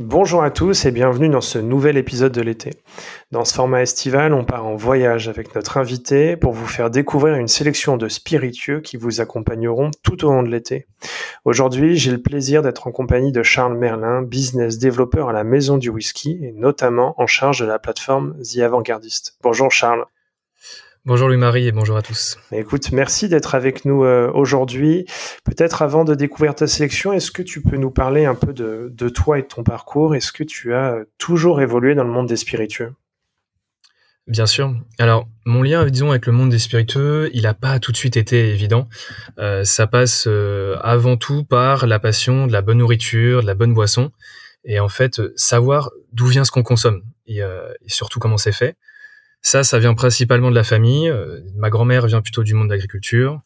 Bonjour à tous et bienvenue dans ce nouvel épisode de l'été. Dans ce format estival, on part en voyage avec notre invité pour vous faire découvrir une sélection de spiritueux qui vous accompagneront tout au long de l'été. Aujourd'hui, j'ai le plaisir d'être en compagnie de Charles Merlin, business développeur à la Maison du Whisky et notamment en charge de la plateforme The Avant-Gardiste. Bonjour Charles. Bonjour Louis-Marie et bonjour à tous. Écoute, merci d'être avec nous euh, aujourd'hui. Peut-être avant de découvrir ta sélection, est-ce que tu peux nous parler un peu de, toi et de ton parcours? Est-ce que tu as euh, toujours évolué dans le monde des spiritueux? Bien sûr. Alors, mon lien, disons, avec le monde des spiritueux, il n'a pas tout de suite été évident. Euh, ça passe avant tout par la passion de la bonne nourriture, de la bonne boisson, et en fait, savoir d'où vient ce qu'on consomme, et, et surtout comment c'est fait. Ça, ça vient principalement de la famille. Euh, ma grand-mère vient plutôt du monde de l'agriculture,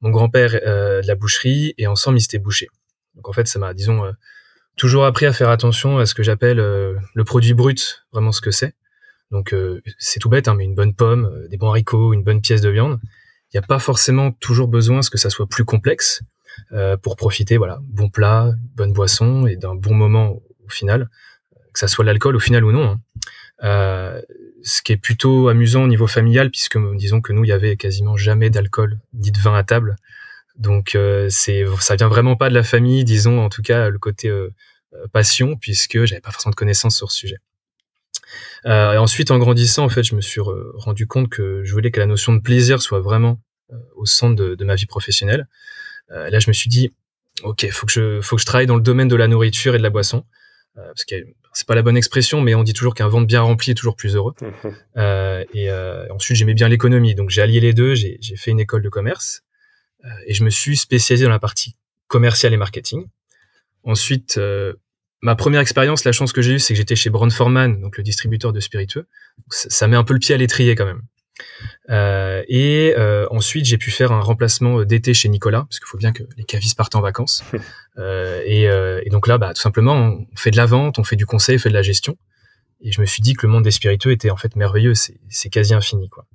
mon grand-père euh, de la boucherie, et ensemble ils étaient bouchés. Donc en fait, ça m'a, disons, euh, toujours appris à faire attention à ce que j'appelle le produit brut, vraiment ce que c'est. Donc c'est tout bête, hein, mais une bonne pomme, des bons haricots, une bonne pièce de viande. Il n'y a pas forcément toujours besoin que ça soit plus complexe pour profiter, voilà, bon plat, bonne boisson et d'un bon moment au final, que ça soit l'alcool au final ou non. Hein ce qui est plutôt amusant au niveau familial, puisque disons que nous, il y avait quasiment jamais d'alcool ni de vin à table. Donc euh, c'est ça vient vraiment pas de la famille, disons en tout cas le côté euh, euh, passion, puisque j'avais pas forcément de connaissances sur ce sujet. et ensuite, en grandissant, en fait, je me suis rendu compte que je voulais que la notion de plaisir soit vraiment au centre de, de, ma vie professionnelle. là, je me suis dit, ok, faut que je faut que je travaille dans le domaine de la nourriture et de la boisson, parce que c'est pas la bonne expression, mais on dit toujours qu'un ventre bien rempli est toujours plus heureux. Euh, et euh, ensuite, j'aimais bien l'économie, donc j'ai allié les deux. J'ai fait une école de commerce euh, et je me suis spécialisé dans la partie commerciale et marketing. Ensuite, euh, ma première expérience, la chance que j'ai eue, c'est que j'étais chez Brown Forman, donc le distributeur de spiritueux. Ça, ça, met un peu le pied à l'étrier quand même. Euh, et euh, ensuite, j'ai pu faire un remplacement d'été chez Nicolas, parce qu'il faut bien que les cavistes partent en vacances. euh, et, euh, et, donc là, bah, tout simplement, on fait de la vente, on fait du conseil, on fait de la gestion. Et je me suis dit que le monde des spiritueux était en fait merveilleux, c'est quasi infini, quoi.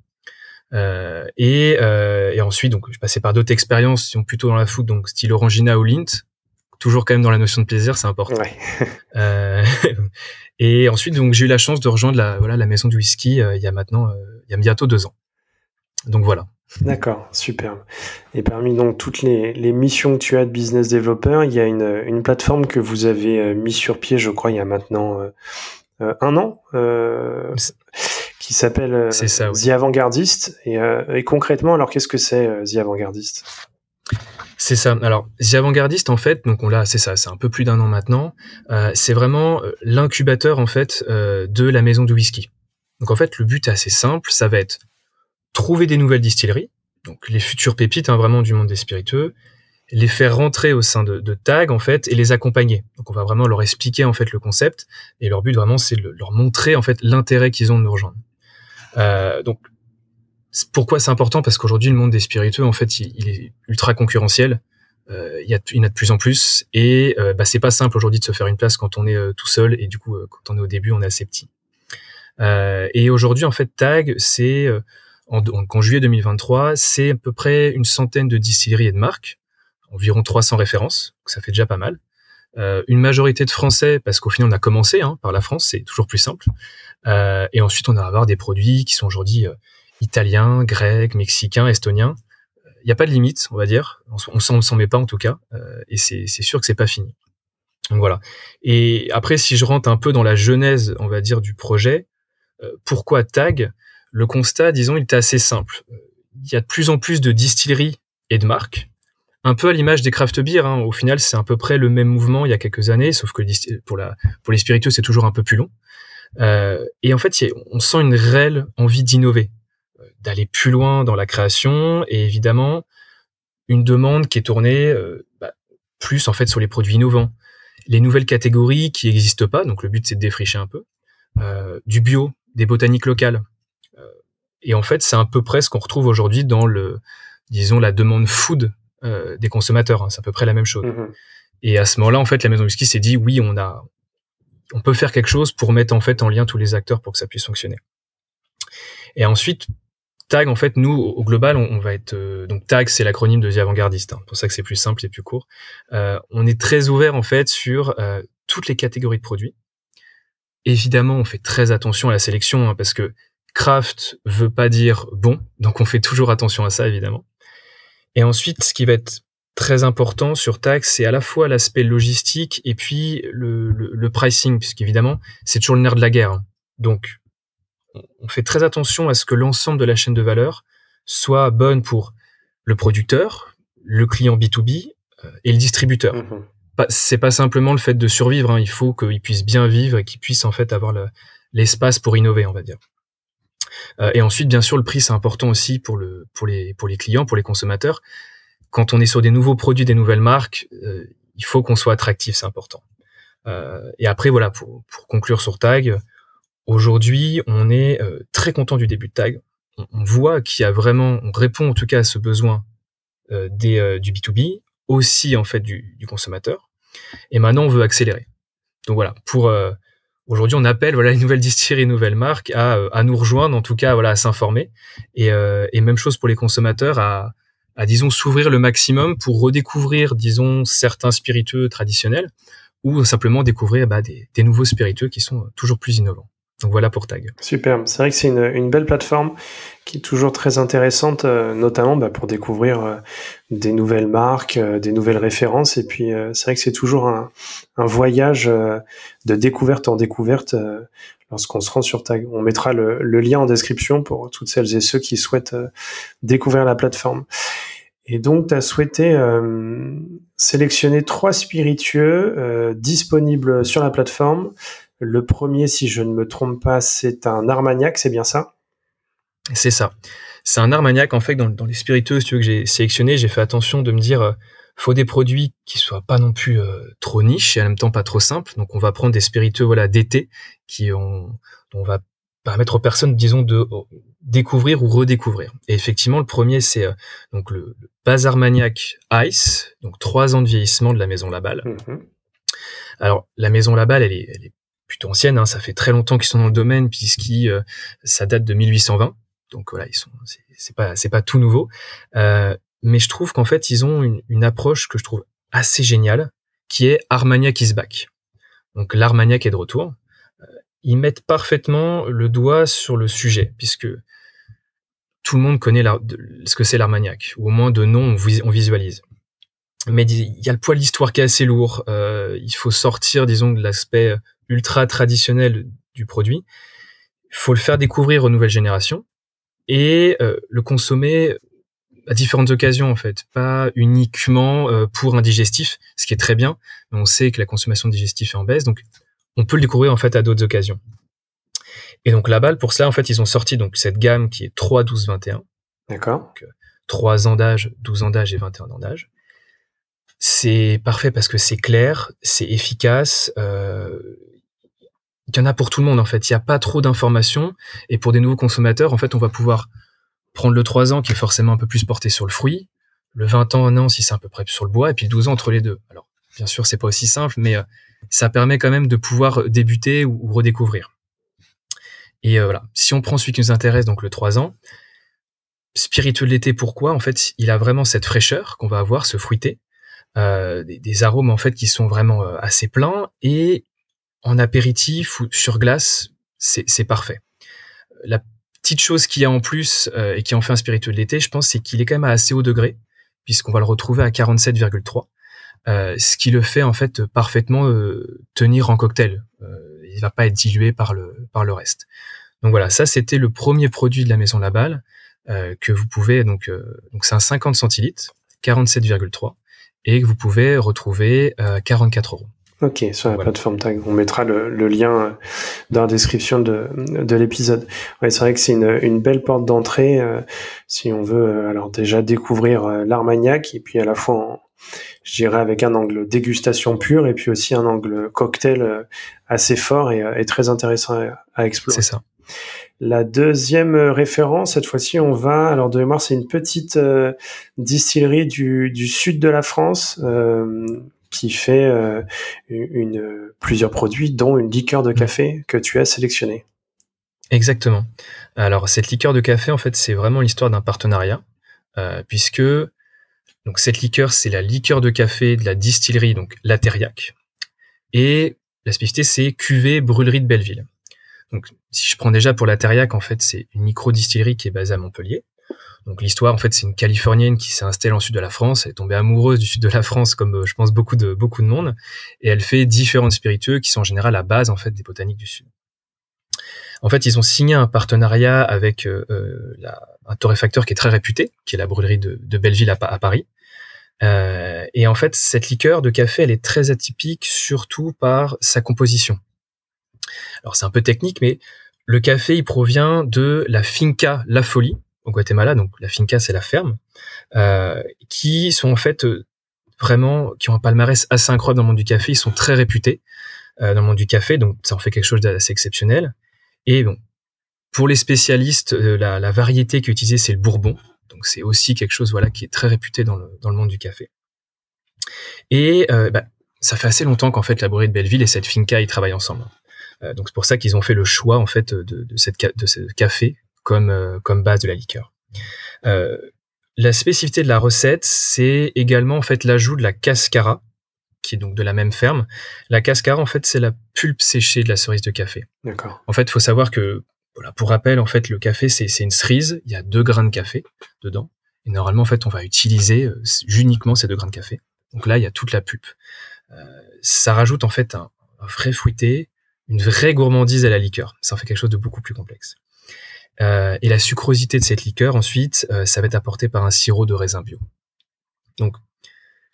Euh, et, euh, et, ensuite, donc, je passais par d'autres expériences, sont plutôt dans la foot, donc style Orangina ou Lint, toujours quand même dans la notion de plaisir, c'est important. Ouais. euh, et ensuite, donc, j'ai eu la chance de rejoindre la, voilà, la maison du whisky il y a maintenant, il y a bientôt deux ans. Donc voilà. D'accord, superbe. Et parmi donc toutes les, les, missions que tu as de business developer, il y a une, une plateforme que vous avez euh, mis sur pied, je crois, il y a maintenant euh, euh un an, euh, qui s'appelle euh, The Avant-Gardiste. Et, et, concrètement, alors qu'est-ce que c'est The Avant-Gardiste? C'est ça. Alors, The Avant-Gardiste, en fait, donc on l'a, c'est ça, c'est un peu plus d'un an maintenant. c'est vraiment l'incubateur en fait de la maison du whisky. Donc en fait, le but est assez simple, ça va être trouver des nouvelles distilleries, donc les futures pépites hein, vraiment du monde des spiritueux, les faire rentrer au sein de, tags en fait et les accompagner. Donc on va vraiment leur expliquer en fait le concept et leur but vraiment c'est de leur montrer en fait l'intérêt qu'ils ont de nous rejoindre. Euh, donc pourquoi c'est important Parce qu'aujourd'hui le monde des spiritueux en fait il, est ultra concurrentiel. Euh, il, y a, il en a de plus en plus et euh, bah, c'est pas simple aujourd'hui de se faire une place quand on est euh, tout seul et du coup euh, quand on est au début on est assez petit. Et aujourd'hui en fait Tag c'est en, juillet 2023, c'est à peu près une centaine de distilleries et de marques, environ 300 références, donc ça fait déjà pas mal. Une majorité de Français, parce qu'au final on a commencé hein, par la France, c'est toujours plus simple. Et ensuite on va avoir des produits qui sont aujourd'hui italiens, grecs, mexicains, estoniens. Il n'y a pas de limite, on va dire. On, on s'en met pas en tout cas, euh, et c'est sûr que c'est pas fini. Donc voilà. Et après, si je rentre un peu dans la genèse, on va dire, du projet, euh, pourquoi Tag? Le constat, disons, il était assez simple. Il y a de plus en plus de distilleries et de marques, un peu à l'image des craft beer. Hein. Au final, c'est à peu près le même mouvement il y a quelques années, sauf que pour, la, les spiritueux, c'est toujours un peu plus long. Euh, et en fait, on sent une réelle envie d'innover, d'aller plus loin dans la création, et évidemment une demande qui est tournée euh, bah, plus en fait sur les produits innovants, les nouvelles catégories qui n'existent pas. Donc le but c'est de défricher un peu euh, du bio, des botaniques locales. Euh, et en fait, c'est un peu près ce qu'on retrouve aujourd'hui dans le, disons, la demande food euh, des consommateurs. Hein. C'est à peu près la même chose. Mm-hmm. Et à ce moment-là, en fait, la maison whisky s'est dit oui, on a, on peut faire quelque chose pour mettre en fait en lien tous les acteurs pour que ça puisse fonctionner. Et ensuite, Tag, en fait, nous, au global, on, va être donc Tag, c'est l'acronyme de The Avant-Gardiste. Hein, pour ça que c'est plus simple et plus court. Euh, on est très ouvert en fait sur euh, toutes les catégories de produits. Évidemment, on fait très attention à la sélection hein, parce que craft veut pas dire bon, donc on fait toujours attention à ça évidemment. Et ensuite, ce qui va être très important sur Tax, c'est à la fois l'aspect logistique et puis le, le, le pricing, puisqu'évidemment, c'est toujours le nerf de la guerre. Hein. Donc, on fait très attention à ce que l'ensemble de la chaîne de valeur soit bonne pour le producteur, le client B2B euh, et le distributeur. Mmh c'est pas simplement le fait de survivre. Hein. Il faut qu'il puisse bien vivre et qu'il puisse en fait avoir l'espace pour innover, on va dire. Euh, et ensuite, bien sûr, le prix c'est important aussi pour le pour les pour les clients, pour les consommateurs. Quand on est sur des nouveaux produits, des nouvelles marques, euh, il faut qu'on soit attractif, c'est important. Euh, et après, voilà, pour, pour conclure sur Tag, aujourd'hui, on est très content du début de Tag. On, voit qu'il y a vraiment, on répond en tout cas à ce besoin des, du B2B, aussi en fait du, du consommateur. Et maintenant, on veut accélérer. Donc voilà, pour euh, aujourd'hui, on appelle voilà une nouvelle distillerie, une nouvelle marque à, euh, à nous rejoindre, en tout cas voilà à s'informer. Et, euh, et même chose pour les consommateurs à, à disons s'ouvrir le maximum pour redécouvrir disons certains spiritueux traditionnels ou simplement découvrir bah, des, des nouveaux spiritueux qui sont toujours plus innovants. Donc voilà pour Tag. Super, c'est vrai que c'est une, belle plateforme qui est toujours très intéressante, euh, notamment bah, pour découvrir euh, des nouvelles marques, euh, des nouvelles références. Et puis c'est vrai que c'est toujours un, un voyage de découverte en découverte lorsqu'on se rend sur Tag. On mettra le, le, lien en description pour toutes celles et ceux qui souhaitent découvrir la plateforme. Et donc, tu as souhaité sélectionner trois spiritueux disponibles sur la plateforme le premier, si je ne me trompe pas, c'est un Armagnac, c'est bien ça? C'est ça. C'est un Armagnac, en fait, dans, les spiritueux que j'ai sélectionné, j'ai fait attention de me dire, euh, faut des produits qui soient pas non plus euh, trop niches et en même temps pas trop simples. Donc, on va prendre des spiritueux, voilà, d'été, qui ont, on va permettre aux personnes, disons, de oh, découvrir ou redécouvrir. Et effectivement, le premier, c'est euh, donc le, Bazar Maniac Ice, donc trois ans de vieillissement de la maison Laballe. Mmh Alors, la maison Laballe, elle est, elle est plutôt ancienne, hein, ça fait très longtemps qu'ils sont dans le domaine puisqu'ils euh, ça date de 1820. Donc voilà, ils sont c'est pas c'est pas tout nouveau, euh, mais je trouve qu'en fait ils ont une, une, approche que je trouve assez géniale, qui est Armagnac is back. Donc l'Armagnac est de retour. Euh, ils mettent parfaitement le doigt sur le sujet puisque tout le monde connaît ce que c'est l'Armagnac, ou au moins de nom on, on visualise mais il y a le poids de l'histoire qui est assez lourd. Euh, il faut sortir, disons, de l'aspect ultra traditionnel du produit. Il faut le faire découvrir aux nouvelles générations et euh, le consommer à différentes occasions en fait, pas uniquement euh, pour un digestif, ce qui est très bien. Mais on sait que la consommation de digestif est en baisse, donc on peut le découvrir en fait à d'autres occasions. Et donc la balle pour cela en fait ils ont sorti donc cette gamme qui est 3, 12, 21. D'accord. 3 ans d'âge, 12 ans d'âge et 21 ans d'âge. C'est parfait parce que c'est clair, c'est efficace. Euh, il y en a pour tout le monde en fait. Il n'y a pas trop d'informations et pour des nouveaux consommateurs, en fait, on va pouvoir prendre le 3 ans qui est forcément un peu plus porté sur le fruit, le 20 ans, un an si c'est un peu près sur le bois, et puis le 12 ans entre les deux. Alors, bien sûr, c'est pas aussi simple, mais euh, ça permet quand même de pouvoir débuter ou, redécouvrir. Et euh, voilà, si on prend celui qui nous intéresse, donc le 3 ans, spiritueux de l'été, pourquoi? En fait, il a vraiment cette fraîcheur qu'on va avoir, ce fruité, euh, des, des, arômes en fait qui sont vraiment assez pleins et en apéritif ou sur glace, c'est parfait. La petite chose qu'il y a en plus euh, et qui en fait un spiritueux de l'été, je pense, c'est qu'il est quand même à assez haut degré, puisqu'on va le retrouver à 47,3. Euh, ce qui le fait en fait parfaitement euh, tenir en cocktail. il va pas être dilué par le reste. Donc voilà, ça c'était le premier produit de la maison Laballe que vous pouvez donc donc c'est un 50 centilitres, 47,3 et que vous pouvez retrouver 44 euros. Ok, sur la plateforme Tag. On mettra le, lien dans la description de, de l'épisode. Ouais, c'est vrai que c'est une, une belle porte d'entrée si on veut alors déjà découvrir l'Armagnac et puis à la fois je dirais avec un angle dégustation pure et puis aussi un angle cocktail euh, assez fort et, euh, très intéressant à, explorer. C'est ça. La deuxième référence, cette fois-ci, on va, alors de mémoire, c'est une petite euh, distillerie du, du, sud de la France qui fait une, plusieurs produits, dont une liqueur de café que tu as sélectionnée. Exactement. Alors cette liqueur de café, en fait, c'est vraiment l'histoire d'un partenariat, puisque donc cette liqueur, c'est la liqueur de café de la distillerie, donc la Terriac. Et la spécificité, c'est cuvée brûlerie de Belleville. Donc si je prends déjà pour la Terriac, en fait, c'est une micro-distillerie qui est basée à Montpellier. Donc l'histoire, en fait, c'est une Californienne qui s'est installée en sud de la France. Elle est tombée amoureuse du sud de la France, comme euh, je pense beaucoup de beaucoup de monde, et elle fait différents spiritueux qui sont en général la base en fait des botaniques du sud. En fait, ils ont signé un partenariat avec euh, euh, un torréfacteur qui est très réputé, qui est la brûlerie de, Belleville à Paris, et en fait, cette liqueur de café, elle est très atypique, surtout par sa composition. Alors c'est un peu technique, mais le café, il provient de la finca La Folie au Guatemala. Donc la finca, c'est la ferme, euh, qui sont en fait euh, vraiment, qui ont un palmarès assez incroyable dans le monde du café. Ils sont très réputés euh, dans le monde du café, donc ça en fait quelque chose d'assez exceptionnel. Et bon, pour les spécialistes, la, variété qui est utilisée, c'est le Bourbon. Donc c'est aussi quelque chose voilà qui est très réputé dans le, dans le monde du café. Et bah, ça fait assez longtemps qu'en fait la brûlerie de Belleville et cette finca ils travaillent ensemble. Donc c'est pour ça qu'ils ont fait le choix en fait de, cette, de ce café comme, euh, comme base de la liqueur. la spécificité de la recette, c'est également en fait l'ajout de la cascara, qui est donc de la même ferme. La cascara, en fait, c'est la pulpe séchée de la cerise de café. D'accord. En fait, il faut savoir que voilà, pour rappel, en fait, le café, c'est une cerise. Il y a deux grains de café dedans. Et normalement, en fait, on va utiliser euh, uniquement ces deux grains de café. Donc là, il y a toute la pulpe. Euh, ça rajoute en fait un, vrai fruité, une vraie gourmandise à la liqueur. Ça en fait quelque chose de beaucoup plus complexe. Euh, et la sucrosité de cette liqueur, ensuite, ça va être apporté par un sirop de raisin bio. Donc,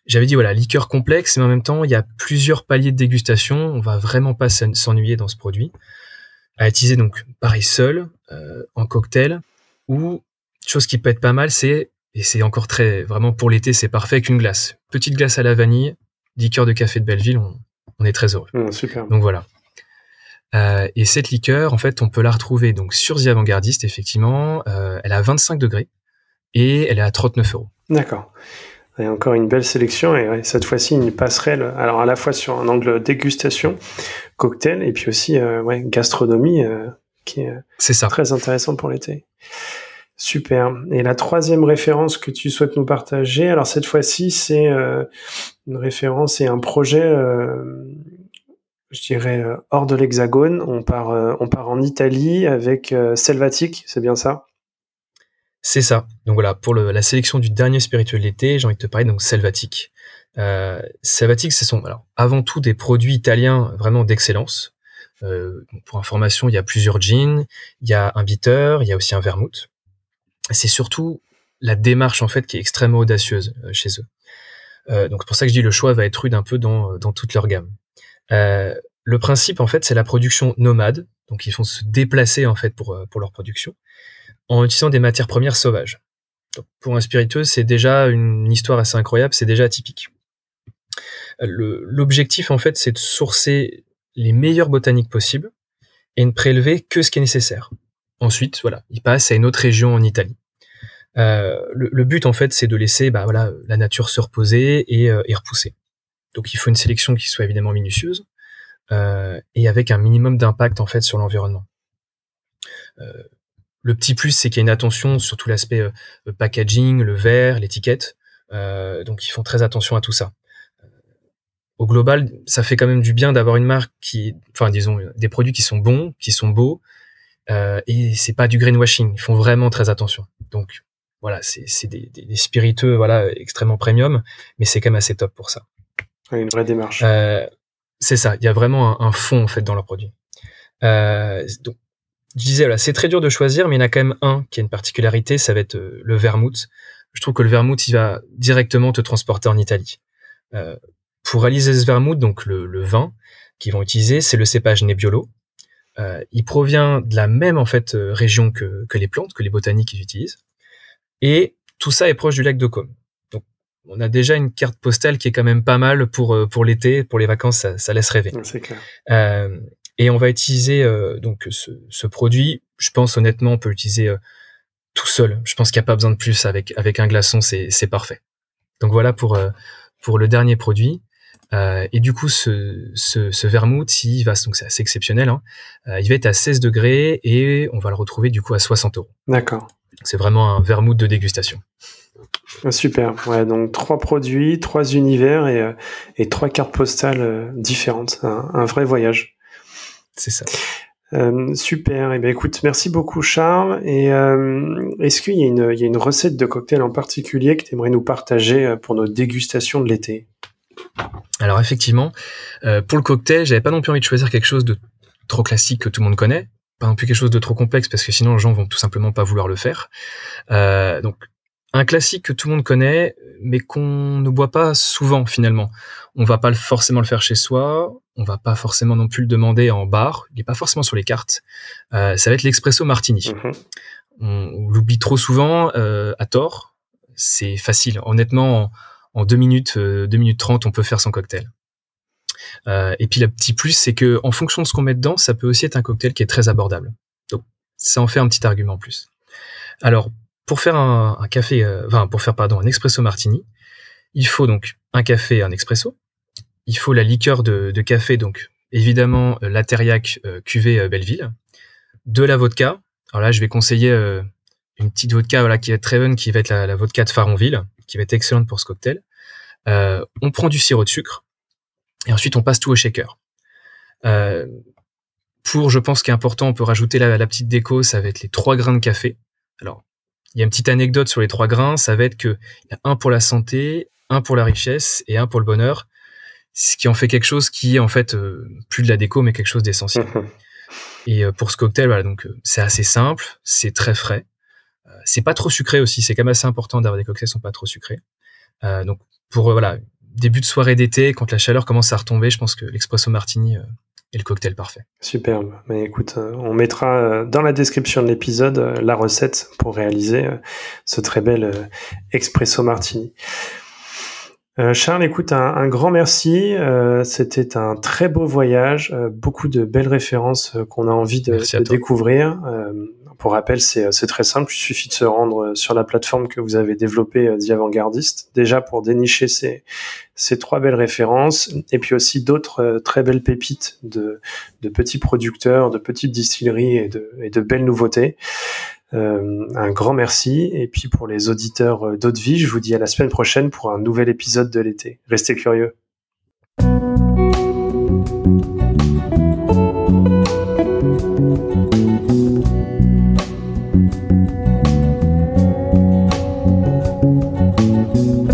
j'avais dit voilà, liqueur complexe, mais en même temps, il y a plusieurs paliers de dégustation. On va vraiment pas s'ennuyer dans ce produit à utiliser donc pareil seul, euh, en cocktail, ou chose qui peut être pas mal, c'est et c'est encore très vraiment pour l'été, c'est parfait avec une glace, petite glace à la vanille, liqueur de café de Belleville, on, on est très heureux. Mmh, super. Donc voilà. Euh, et cette liqueur, en fait, on peut la retrouver donc sur The Avant-Gardiste, effectivement. Euh, elle a 25 degrés et elle est à 39 euros. D'accord. Et encore une belle sélection et cette fois-ci une passerelle. Alors à la fois sur un angle dégustation, cocktail et puis aussi euh, ouais, gastronomie qui est, ça. très intéressant pour l'été. Super. Et la troisième référence que tu souhaites nous partager, alors cette fois-ci c'est une référence et un projet, je dirais hors de l'Hexagone. On part, on part en Italie avec Selvatic, c'est bien ça? C'est ça. Donc voilà, pour la sélection du dernier spirituel de l'été, j'ai envie de te parler donc Selvatic. Euh, Selvatic, ce sont avant tout des produits italiens vraiment d'excellence. Euh, pour information, il y a plusieurs jeans, il y a un bitter, il y a aussi un vermouth. C'est surtout la démarche en fait qui est extrêmement audacieuse euh, chez eux. Euh, donc c'est pour ça que je dis le choix va être rude un peu dans, dans toute leur gamme. Euh, le principe en fait c'est la production nomade, donc ils font se déplacer en fait pour pour leur production en utilisant des matières premières sauvages. pour un spiritueux, c'est déjà une histoire assez incroyable, c'est déjà atypique. L'objectif, en fait, c'est de sourcer les meilleures botaniques possibles et ne prélever que ce qui est nécessaire. Ensuite, voilà, il passe à une autre région en Italie. Euh, le, but, en fait, c'est de laisser bah, voilà, la nature se reposer et, euh, repousser. Donc, il faut une sélection qui soit évidemment minutieuse euh, et avec un minimum d'impact en fait sur l'environnement. Le petit plus, c'est qu'il y a une attention sur tout l'aspect euh, packaging, le verre, l'étiquette. Euh, donc ils font très attention à tout ça. Au global, ça fait quand même du bien d'avoir une marque qui, enfin disons, des produits qui sont bons, qui sont beaux, euh, et c'est pas du greenwashing. Ils font vraiment très attention. Donc voilà, c'est des, des, spiritueux, voilà, extrêmement premium, mais c'est quand même assez top pour ça. Une vraie démarche. Euh, c'est ça. Il y a vraiment un, fond en fait dans leurs produits. Euh, donc je disais, là, c'est très dur de choisir, mais il y en a quand même un qui a une particularité, ça va être euh, le vermouth. je trouve que le vermouth, il va directement te transporter en Italie. Pour réaliser ce vermouth, donc le, vin qu'ils vont utiliser, c'est le cépage Nebbiolo. Il provient de la même en fait région que, que les plantes, que les botaniques qu'ils utilisent. Et tout ça est proche du lac de Côme. On a déjà une carte postale qui est quand même pas mal pour euh, pour l'été, pour les vacances, ça, ça laisse rêver. C'est clair. Euh, et on va utiliser euh, donc ce, ce, produit. Je pense honnêtement, on peut l'utiliser tout seul. Je pense qu'il n'y a pas besoin de plus avec avec un glaçon, c'est c'est parfait. Donc voilà pour pour le dernier produit. Et du coup, ce, ce, ce vermouth, il va, donc c'est assez exceptionnel, hein, il va être à 16 degrés et on va le retrouver du coup à 60 euros. D'accord. C'est vraiment un vermouth de dégustation. Super. Ouais, donc trois produits, trois univers et, euh, et trois cartes postales différentes. Un, vrai voyage. C'est ça. Euh, super. Et eh ben écoute, merci beaucoup Charles. Et euh, est-ce qu'il y, a une, il y a une recette de cocktail en particulier que tu aimerais nous partager pour nos dégustations de l'été? Alors effectivement, euh, pour le cocktail, j'avais pas non plus envie de choisir quelque chose de trop classique que tout le monde connaît, pas non plus quelque chose de trop complexe parce que sinon les gens vont tout simplement pas vouloir le faire. Euh, donc un classique que tout le monde connaît, mais qu'on ne boit pas souvent finalement. On va pas forcément le faire chez soi, on va pas forcément non plus le demander en bar, il est pas forcément sur les cartes. Euh, ça va être l'expresso martini. Mm-hmm. On, l'oublie trop souvent à tort. C'est facile, honnêtement en 2 minutes, 2 euh, minutes 30, on peut faire son cocktail. Euh, et puis le petit plus, c'est que en fonction de ce qu'on met dedans, ça peut aussi être un cocktail qui est très abordable. Donc ça en fait un petit argument en plus. Alors pour faire un, café, euh, enfin pour faire pardon un espresso martini, il faut donc un café, un expresso. Il faut la liqueur de, café, donc évidemment la Terriac cuvée Belleville, de la vodka. Alors là, je vais conseiller une petite vodka voilà, qui être très bonne, qui va être la, vodka de Faronville qui va être excellente pour ce cocktail. Euh, on prend du sirop de sucre et ensuite on passe tout au shaker. Euh, pour, je pense, ce qui est important, on peut rajouter la, la, petite déco, ça va être les trois grains de café. Alors, il y a une petite anecdote sur les trois grains, ça va être que y a un pour la santé, un pour la richesse et un pour le bonheur, ce qui en fait quelque chose qui est en fait euh, plus de la déco, mais quelque chose d'essentiel. Mhm. Et pour ce cocktail, voilà, donc c'est assez simple, c'est très frais, c'est pas trop sucré aussi. C'est quand même assez important d'avoir des cocktails qui sont pas trop sucrés. Euh, donc pour euh, voilà début de soirée d'été, quand la chaleur commence à retomber, je pense que l'expresso martini euh, est le cocktail parfait. Superbe. Mais écoute, on mettra dans la description de l'épisode la recette pour réaliser ce très bel expresso martini. Euh, Charles, écoute, un, grand merci. Euh, c'était un très beau voyage, euh, beaucoup de belles références qu'on a envie de, découvrir. Pour rappel, c'est très simple. Il suffit de se rendre sur la plateforme que vous avez développée The Avant-Gardiste, déjà pour dénicher ces, trois belles références, et puis aussi d'autres très belles pépites de, petits producteurs, de petites distilleries et de, belles nouveautés. Euh, un grand merci. Et puis pour les auditeurs euh, Vie, je vous dis à la semaine prochaine pour un nouvel épisode de l'été. Restez curieux.